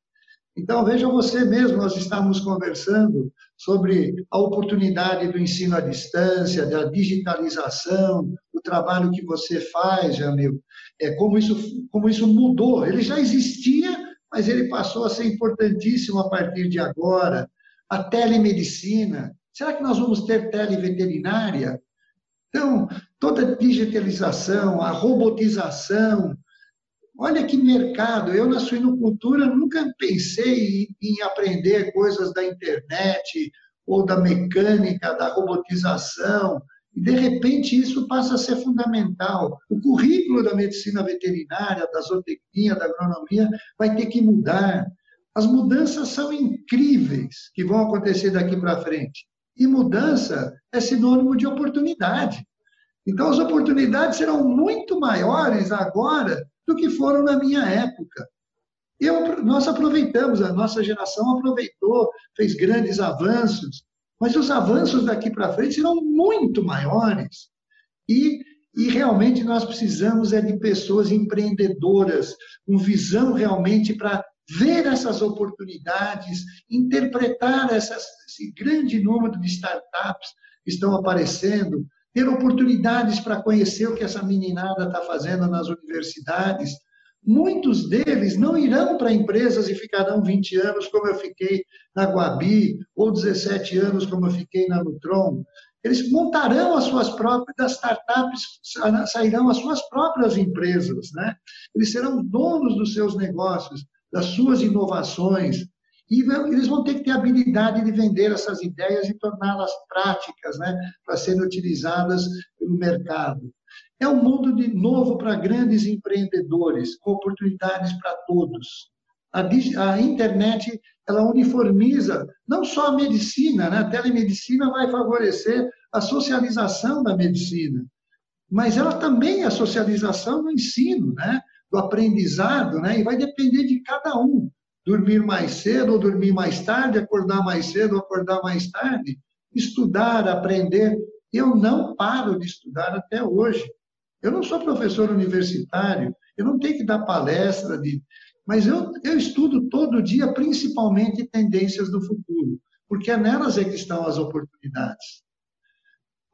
Então, veja você mesmo, nós estávamos conversando sobre a oportunidade do ensino à distância, da digitalização, o trabalho que você faz, Jamil, é, como, isso, como isso mudou. Ele já existia, mas ele passou a ser importantíssimo a partir de agora. A telemedicina. Será que nós vamos ter televeterinária? Então, toda a digitalização, a robotização, Olha que mercado! Eu, na suinocultura, nunca pensei em aprender coisas da internet ou da mecânica, da robotização. E, de repente, isso passa a ser fundamental. O currículo da medicina veterinária, da zootecnia, da agronomia, vai ter que mudar. As mudanças são incríveis que vão acontecer daqui para frente. E mudança é sinônimo de oportunidade. Então, as oportunidades serão muito maiores agora do que foram na minha época. Eu, nós aproveitamos, a nossa geração aproveitou, fez grandes avanços, mas os avanços daqui para frente serão muito maiores. E, e realmente nós precisamos é de pessoas empreendedoras, com visão realmente para ver essas oportunidades, interpretar essas, esse grande número de startups que estão aparecendo, ter oportunidades para conhecer o que essa meninada está fazendo nas universidades. Muitos deles não irão para empresas e ficarão 20 anos, como eu fiquei na Guabi, ou 17 anos, como eu fiquei na Nutron. Eles montarão as suas próprias startups, sairão as suas próprias empresas, né? Eles serão donos dos seus negócios, das suas inovações, e eles vão ter que ter habilidade de vender essas ideias e torná-las práticas, né, para serem utilizadas no mercado. É um mundo de novo para grandes empreendedores, com oportunidades para todos. A, a, internet ela uniformiza não só a medicina, né? a telemedicina vai favorecer a socialização da medicina, mas ela também é a socialização do ensino, né? do aprendizado, né? e vai depender de cada um dormir mais cedo ou dormir mais tarde, acordar mais cedo ou acordar mais tarde, estudar, aprender. Eu não paro de estudar até hoje. Eu não sou professor universitário, eu não tenho que dar palestra, de... mas eu, eu estudo todo dia, principalmente tendências do futuro, porque é nelas é que estão as oportunidades.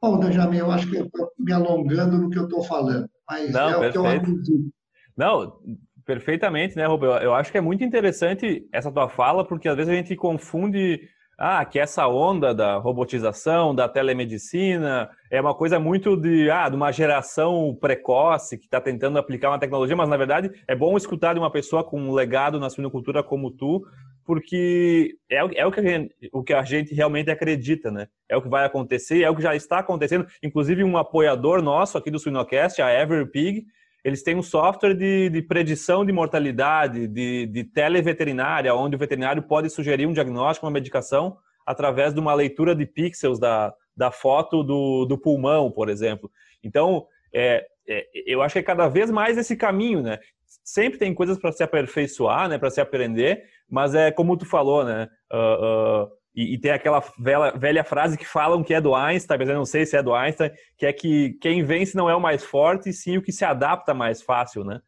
Bom, Benjamin, eu acho que eu estou me alongando no que eu estou falando, mas não, é perfeito. o que eu acredito. Não, Perfeitamente, né, Rubel? Eu acho que é muito interessante essa tua fala, porque às vezes a gente confunde ah, que essa onda da robotização, da telemedicina, é uma coisa muito de, ah, de uma geração precoce que está tentando aplicar uma tecnologia, mas na verdade é bom escutar de uma pessoa com um legado na suinocultura como tu, porque é, é o, que a gente, o que a gente realmente acredita, né? É o que vai acontecer, é o que já está acontecendo. Inclusive, um apoiador nosso aqui do Suinocast, a Everpig, eles têm um software de, de predição de mortalidade, de, de televeterinária, onde o veterinário pode sugerir um diagnóstico, uma medicação, através de uma leitura de pixels da, da foto do, do pulmão, por exemplo. Então, é, é, eu acho que é cada vez mais esse caminho, né? Sempre tem coisas para se aperfeiçoar, né? Para se aprender, mas é como tu falou, né? Uh, uh, e, e, tem aquela velha, velha, frase que falam que é do Einstein, mas eu não sei se é do Einstein, que é que quem vence não é o mais forte, sim o que se adapta mais fácil, né?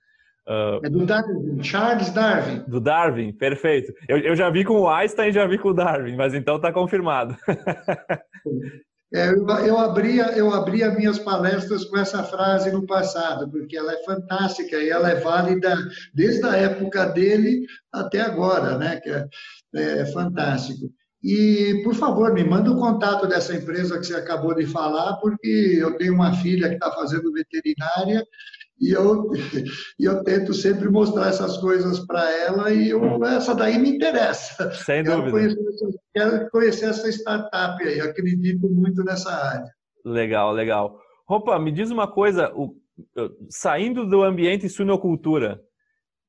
Uh, é do Darwin, Charles Darwin. Do Darwin, perfeito. Eu, eu já vi com o Einstein e já vi com o Darwin, mas então está confirmado. é, eu, eu, abria, eu abria minhas palestras com essa frase no passado, porque ela é fantástica e ela é válida desde a época dele até agora, né? Que é, é fantástico. E, por favor, me manda o contato dessa empresa que você acabou de falar, porque eu tenho uma filha que está fazendo veterinária e eu, eu tento sempre mostrar essas coisas para ela e eu, essa daí me interessa. Sem quero dúvida. Conhecer, quero conhecer essa startup aí, acredito muito nessa área. Legal, legal. Opa, me diz uma coisa, o, saindo do ambiente suinocultura,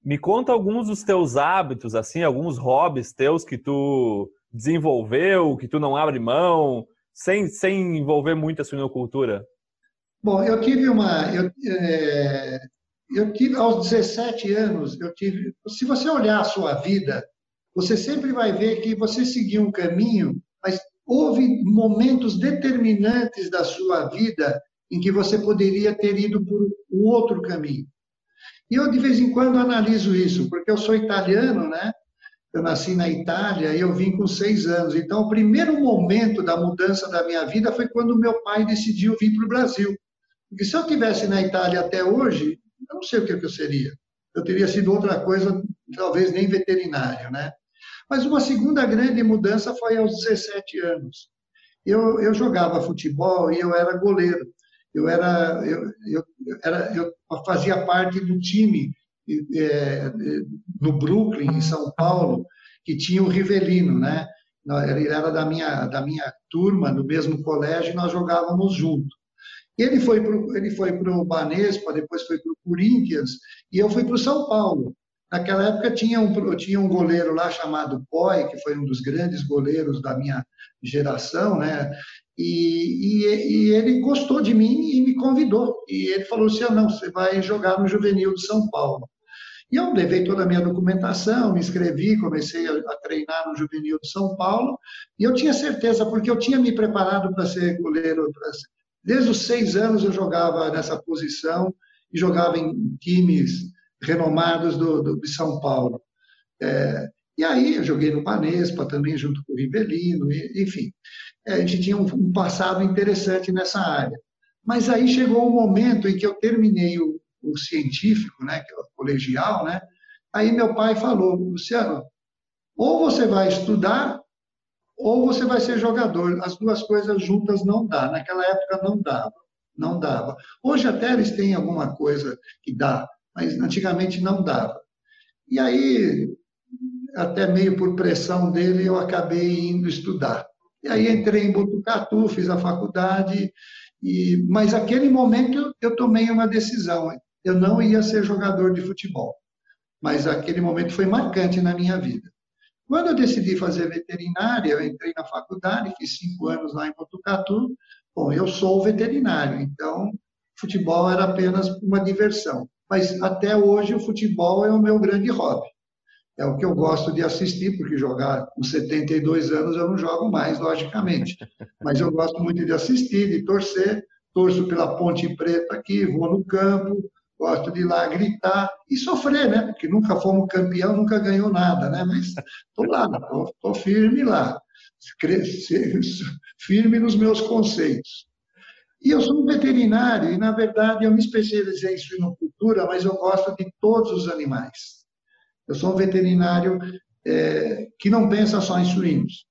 me conta alguns dos teus hábitos, assim, alguns hobbies teus que tu desenvolveu, que tu não abre mão, sem, sem envolver muito a suinocultura? Bom, eu tive uma. Eu, é, eu tive, aos 17 anos, eu tive. Se você olhar a sua vida, você sempre vai ver que você seguiu um caminho, mas houve momentos determinantes da sua vida em que você poderia ter ido por um outro caminho. E eu, de vez em quando, analiso isso, porque eu sou italiano, né? Eu nasci na Itália e eu vim com seis anos. Então, o primeiro momento da mudança da minha vida foi quando meu pai decidiu vir para o Brasil. Porque se eu tivesse na Itália até hoje, eu não sei o que eu seria. Eu teria sido outra coisa, talvez nem veterinário, né? Mas uma segunda grande mudança foi aos 17 anos. Eu, eu jogava futebol e eu era goleiro. Eu era, eu, eu, era, eu fazia parte do time é, no Brooklyn, em São Paulo, que tinha o Rivelino, né? Ele era da minha, da minha turma, do mesmo colégio, e nós jogávamos junto. Ele foi ele foi para o Banespa, depois foi para o Corinthians, e eu fui para o São Paulo. Naquela época tinha um, tinha um goleiro lá chamado Poi, que foi um dos grandes goleiros da minha geração, né? E, e, e, ele gostou de mim e me convidou. E ele falou assim: ah, não, você vai jogar no Juvenil de São Paulo. E eu levei toda a minha documentação, me inscrevi, comecei a, a treinar no Juvenil de São Paulo, e eu tinha certeza, porque eu tinha me preparado para ser goleiro. Ser... Desde os seis anos eu jogava nessa posição e jogava em times renomados do, do de São Paulo. É, e aí eu joguei no Banespa também, junto com o Rivelino, e, enfim. É, a gente tinha um, um passado interessante nessa área. Mas aí chegou um momento em que eu terminei o, o científico, né, que é o colegial, né? Aí meu pai falou, Luciano, ou você vai estudar ou você vai ser jogador. As duas coisas juntas não dá. Naquela época não dava, não dava. Hoje até eles têm alguma coisa que dá, mas antigamente não dava. E aí, até meio por pressão dele, eu acabei indo estudar. E aí entrei em Botucatu, fiz a faculdade, e, mas aquele momento eu tomei uma decisão eu não ia ser jogador de futebol. Mas aquele momento foi marcante na minha vida. Quando eu decidi fazer veterinária, eu entrei na faculdade, fiz cinco anos lá em Botucatu. Bom, eu sou veterinário, então futebol era apenas uma diversão. Mas até hoje o futebol é o meu grande hobby. É o que eu gosto de assistir, porque jogar com 72 anos eu não jogo mais, logicamente. Mas eu gosto muito de assistir, de torcer. Torço pela Ponte Preta aqui, vou no campo, gosto de ir lá gritar e sofrer, né? Porque nunca fomos campeão, nunca ganhou nada, né? Mas estou lá, estou firme lá, firme nos meus conceitos. E eu sou um veterinário e, na verdade, eu me especializei em suinocultura, mas eu gosto de todos os animais. Eu sou um veterinário é, que não pensa só em suínos.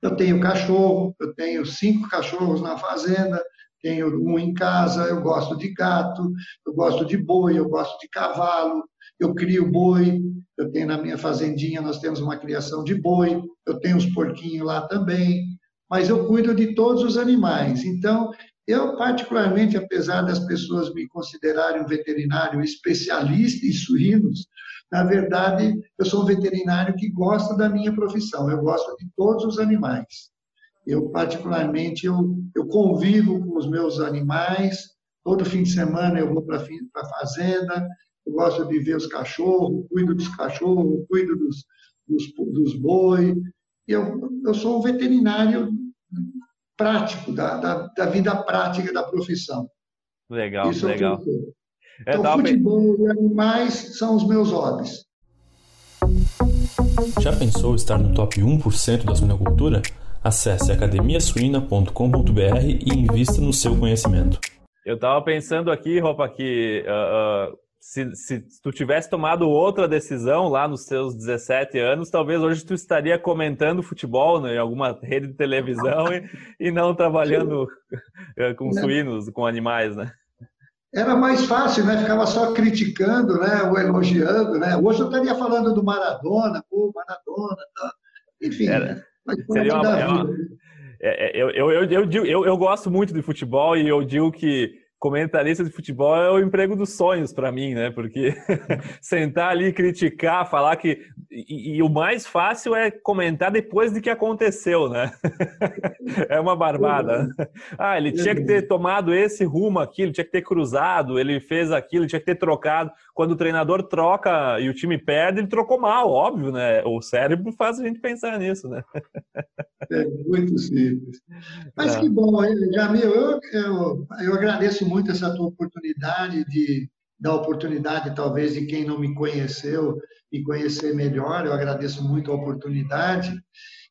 Eu tenho cachorro, eu tenho cinco cachorros na fazenda, tenho um em casa, eu gosto de gato, eu gosto de boi, eu gosto de cavalo, eu crio boi, eu tenho na minha fazendinha, nós temos uma criação de boi, eu tenho os porquinhos lá também, mas eu cuido de todos os animais. Então, eu particularmente, apesar das pessoas me considerarem um veterinário especialista em suínos, na verdade, eu sou um veterinário que gosta da minha profissão, eu gosto de todos os animais. Eu, particularmente, eu, eu convivo com os meus animais. Todo fim de semana eu vou para a fazenda, eu gosto de ver os cachorros, cuido dos cachorros, cuido dos, dos, dos boi. Eu, eu sou um veterinário prático, da, da, da vida prática da profissão. Legal, Isso legal. É, então, futebol e animais são os meus hobbies. Já pensou estar no top 1% da suinocultura? Acesse academiasuina.com.br e invista no seu conhecimento. Eu estava pensando aqui, Ropa, que uh, uh, se, se, tu tivesse tomado outra decisão lá nos seus 17 anos, talvez hoje tu estaria comentando futebol né, em alguma rede de televisão e, e não trabalhando uh, com suínos, com animais, né? Era mais fácil, né? Ficava só criticando, né? Ou elogiando, né? Hoje eu estaria falando do Maradona, pô, Maradona, tá? enfim. Era. Seria uma, é uma é, é, eu, eu, eu, eu, eu, eu gosto muito de futebol e eu digo que comentarista de futebol é o emprego dos sonhos para mim, né? Porque sentar ali, criticar, falar que. E, e, o mais fácil é comentar depois de que aconteceu, né? é uma barbada. Ah, ele tinha que ter tomado esse rumo aqui, ele tinha que ter cruzado, ele fez aquilo, ele tinha que ter trocado. Quando o treinador troca e o time perde, ele trocou mal, óbvio, né? O cérebro faz a gente pensar nisso, né? É muito simples. Mas é. que bom, Jamil, eu, eu, eu agradeço muito essa tua oportunidade de, dar oportunidade, talvez, de quem não me conheceu me conhecer melhor. Eu agradeço muito a oportunidade.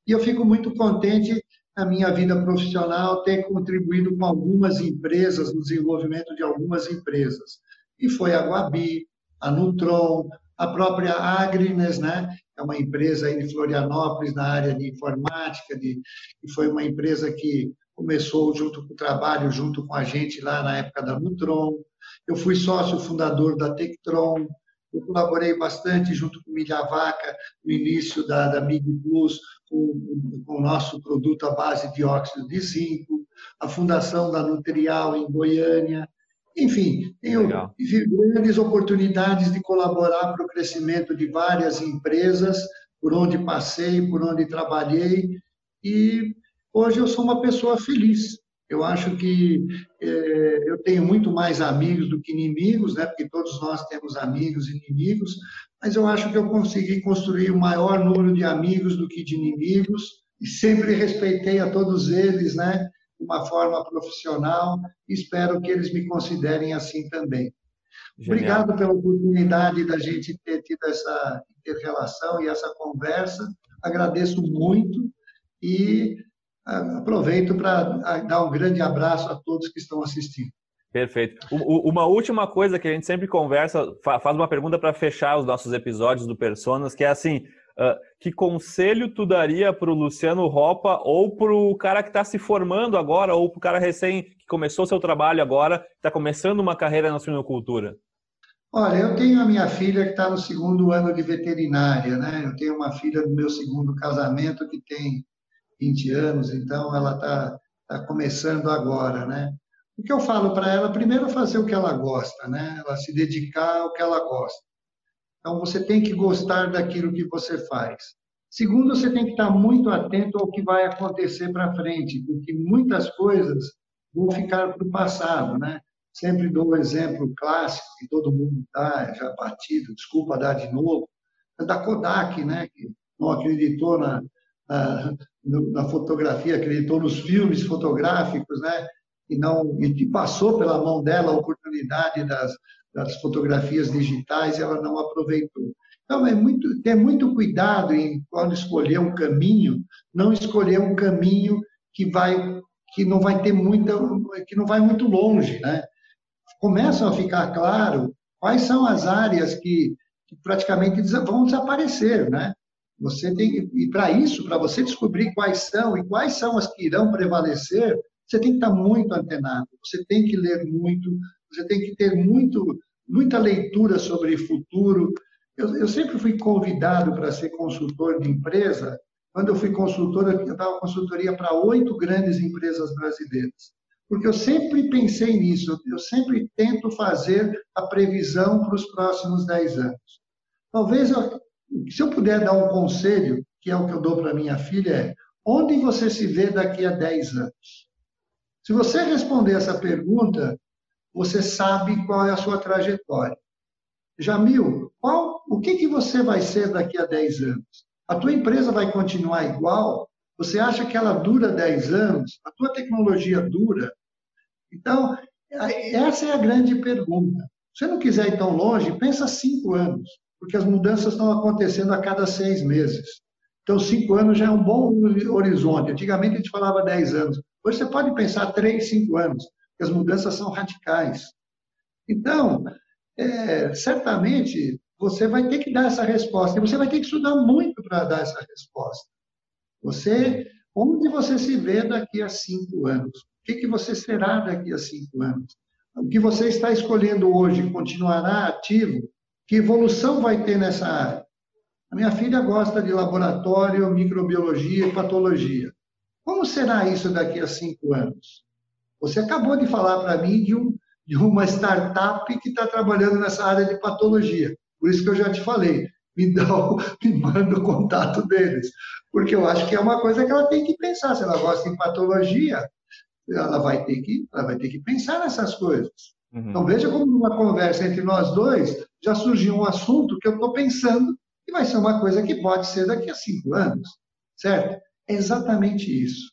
E eu fico muito contente na minha vida profissional ter contribuído com algumas empresas, no desenvolvimento de algumas empresas. E foi a Guabi, a Nutron, a própria Agrines, né? É uma empresa aí de Florianópolis na área de informática, de, e foi uma empresa que começou junto com o trabalho, junto com a gente lá na época da Nutron. Eu fui sócio fundador da Tectron, eu colaborei bastante junto com Milha Vaca no início da, da Mig Plus, com, com, o nosso produto à base de óxido de zinco, a fundação da Nutrial em Goiânia. Enfim, tenho grandes oportunidades de colaborar para o crescimento de várias empresas por onde passei, por onde trabalhei, e hoje eu sou uma pessoa feliz. Eu acho que é, eu tenho muito mais amigos do que inimigos, né? porque todos nós temos amigos e inimigos, mas eu acho que eu consegui construir o maior número de amigos do que de inimigos, e sempre respeitei a todos eles, né? de uma forma profissional, e espero que eles me considerem assim também. Genial. Obrigado pela oportunidade da gente ter tido essa inter-relação e essa conversa, agradeço muito e aproveito para dar um grande abraço a todos que estão assistindo. Perfeito. Uma última coisa que a gente sempre conversa, faz uma pergunta para fechar os nossos episódios do Personas, que é assim: que conselho tu daria para o Luciano Ropa ou para o cara que está se formando agora, ou para o cara recém que começou seu trabalho agora, está começando uma carreira na suinocultura? Olha, eu tenho a minha filha que está no segundo ano de veterinária, né? Eu tenho uma filha do meu segundo casamento que tem 20 anos, então ela está tá começando agora, né? O que eu falo para ela, primeiro fazer o que ela gosta, né? Ela se dedicar ao que ela gosta. Então você tem que gostar daquilo que você faz. Segundo, você tem que estar muito atento ao que vai acontecer para frente, porque muitas coisas vão ficar para o passado, né? Sempre dou o um exemplo clássico que todo mundo dá, já batido, desculpa dar de novo, é da Kodak, né? Que não acreditou na, na, fotografia, acreditou nos filmes fotográficos, né? E não e que passou pela mão dela a oportunidade das, das fotografias digitais e ela não aproveitou. Então é muito ter muito cuidado em quando escolher um caminho, não escolher um caminho que vai que não vai ter muita que não vai muito longe, né? Começam a ficar claro quais são as áreas que, que praticamente vão desaparecer, né? Você tem e para isso, para você descobrir quais são e quais são as que irão prevalecer, você tem que estar muito antenado. Você tem que ler muito, você tem que ter muito muita leitura sobre futuro. Eu, eu sempre fui convidado para ser consultor de empresa. Quando eu fui consultor, eu dava consultoria para oito grandes empresas brasileiras. Porque eu sempre pensei nisso, eu sempre tento fazer a previsão para os próximos dez anos. Talvez eu, se eu puder dar um conselho, que é o que eu dou para minha filha, é onde você se vê daqui a 10 anos? Se você responder essa pergunta, você sabe qual é a sua trajetória. Jamil, qual, o que, que você vai ser daqui a 10 anos? A tua empresa vai continuar igual? Você acha que ela dura 10 anos? A tua tecnologia dura? Então, essa é a grande pergunta. Se você não quiser ir tão longe, pensa cinco anos porque as mudanças estão acontecendo a cada seis meses. Então, cinco anos já é um bom horizonte. Antigamente a gente falava dez anos. Hoje você pode pensar três, cinco anos, porque as mudanças são radicais. Então, é, certamente você vai ter que dar essa resposta. E você vai ter que estudar muito para dar essa resposta. Você, onde você se vê daqui a cinco anos? O que, que você será daqui a cinco anos? O que você está escolhendo hoje continuará ativo que evolução vai ter nessa área? A minha filha gosta de laboratório, microbiologia e patologia. Como será isso daqui a cinco anos? Você acabou de falar para mim de, um, de uma startup que está trabalhando nessa área de patologia. Por isso que eu já te falei, me, dá, me manda o contato deles. Porque eu acho que é uma coisa que ela tem que pensar. Se ela gosta de patologia, ela vai ter que, ela vai ter que pensar nessas coisas. Uhum. Então veja como numa conversa entre nós dois, já surgiu um assunto que eu estou pensando e vai ser uma coisa que pode ser daqui a cinco anos, certo? É exatamente isso.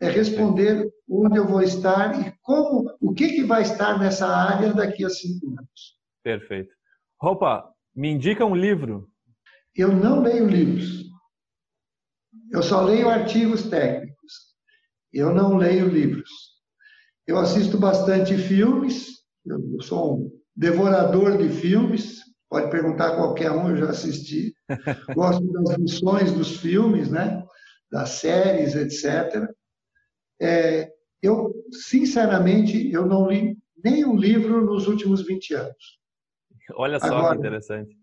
É responder onde eu vou estar e como, o que, que vai estar nessa área daqui a cinco anos. Perfeito. Roupa, me indica um livro. Eu não leio livros. Eu só leio artigos técnicos. Eu não leio livros. Eu assisto bastante filmes. Eu sou um devorador de filmes. Pode perguntar a qualquer um, eu já assisti. Gosto das lições dos filmes, né? das séries, etc. É, eu, sinceramente, eu não li nenhum livro nos últimos 20 anos. Olha só agora, que interessante.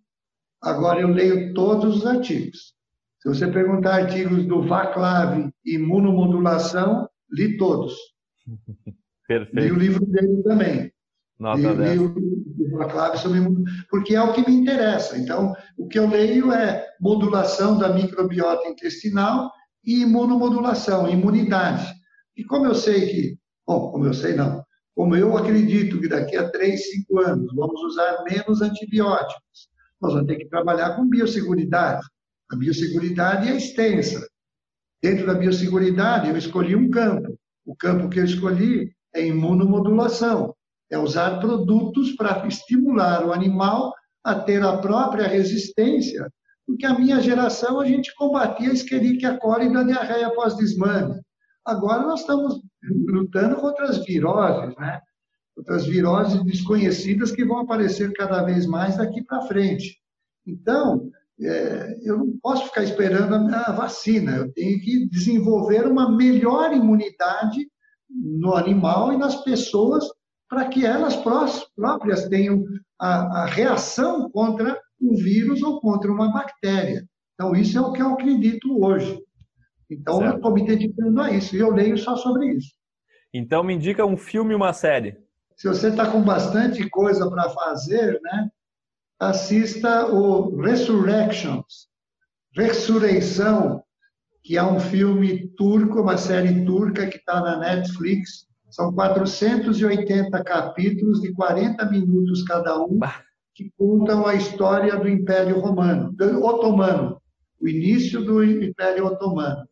Agora eu leio todos os artigos. Se você perguntar artigos do Vaclav, imunomodulação, li todos. Perfeito. Li o livro dele também. Nota sobre porque é o que me interessa. Então, o que eu leio é modulação da microbiota intestinal e imunomodulação, imunidade. E como eu sei que, bom, como eu sei não, como eu acredito que daqui a três, cinco anos vamos usar menos antibióticos, nós vamos ter que trabalhar com biosseguridade. A biosseguridade é extensa. Dentro da biosseguridade, eu escolhi um campo. O campo que eu escolhi é imunomodulação. É usar produtos para estimular o animal a ter a própria resistência porque a minha geração a gente combatia a Escherichia coli da diarreia pós-desmame. Agora nós estamos lutando contra as viroses, né? Outras viroses desconhecidas que vão aparecer cada vez mais daqui para frente. Então, é, eu não posso ficar esperando a, a vacina, eu tenho que desenvolver uma melhor imunidade no animal e nas pessoas para que elas próprias tenham a, a reação contra um vírus ou contra uma bactéria. Então, isso é o que eu acredito hoje. Então, certo. eu estou me dedicando a isso e eu leio só sobre isso. Então, me indica um filme e uma série. Se você está com bastante coisa para fazer, né, assista o Resurrections, Ressurreição, que é um filme turco, uma série turca que está na Netflix. São 480 capítulos de 40 minutos cada um. Que contam a história do Império Romano, do Otomano, o início do Império Otomano.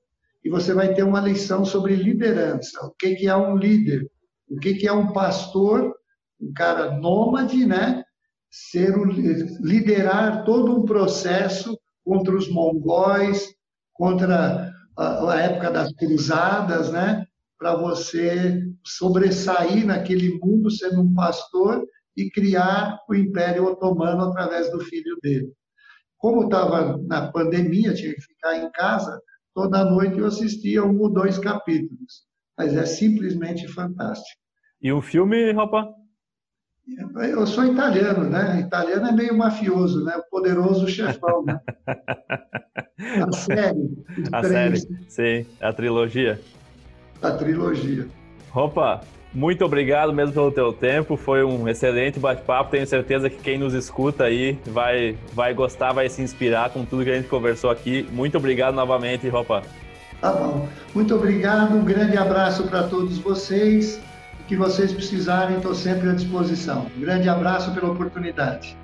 E você vai ter uma lição sobre liderança, o que é um líder, o que é um pastor, um cara nômade, né? Ser o, liderar todo um processo contra os mongóis, contra a, a época das cruzadas, né? Para você sobressair naquele mundo sendo um pastor e criar o Império Otomano através do filho dele. Como estava na pandemia, tinha que ficar em casa, toda noite eu assistia um ou dois capítulos. Mas é simplesmente fantástico. E o filme, Ropa? Eu sou italiano, né? Italiano é meio mafioso, né? O poderoso chefão, né? A série. A série, sim. A trilogia. A trilogia. Ropa, muito obrigado mesmo pelo teu tempo, foi um excelente bate-papo. Tenho certeza que quem nos escuta aí vai, vai gostar, vai se inspirar com tudo que a gente conversou aqui. Muito obrigado novamente, Ropa. Tá bom. Muito obrigado, um grande abraço para todos vocês. O que vocês precisarem, estou sempre à disposição. Um grande abraço pela oportunidade.